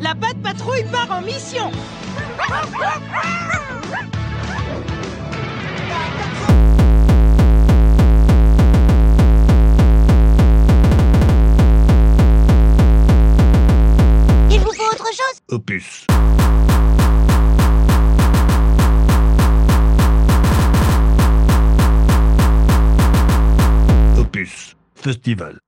La patte patrouille part en mission Il vous faut autre chose Opus. Opus. Festival.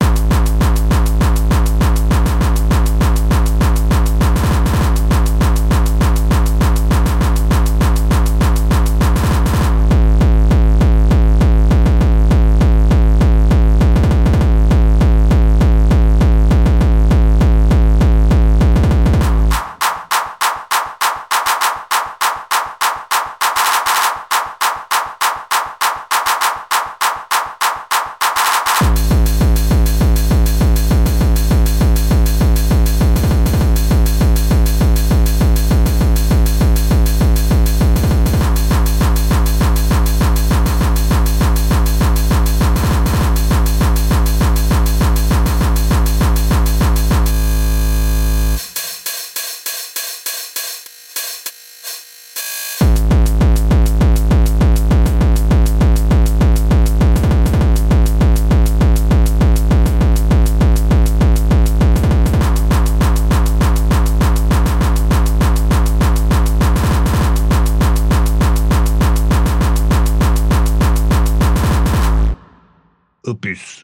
Opus.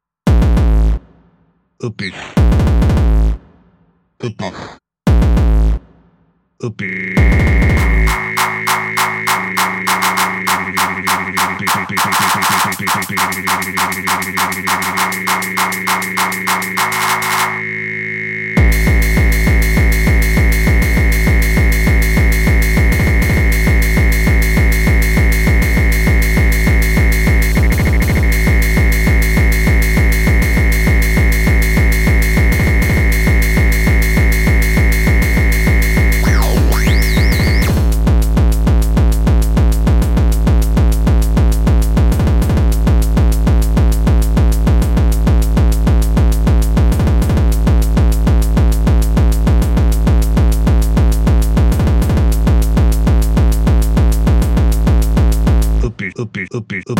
Opus. Opus. Opus. Opus. up, up, up, up.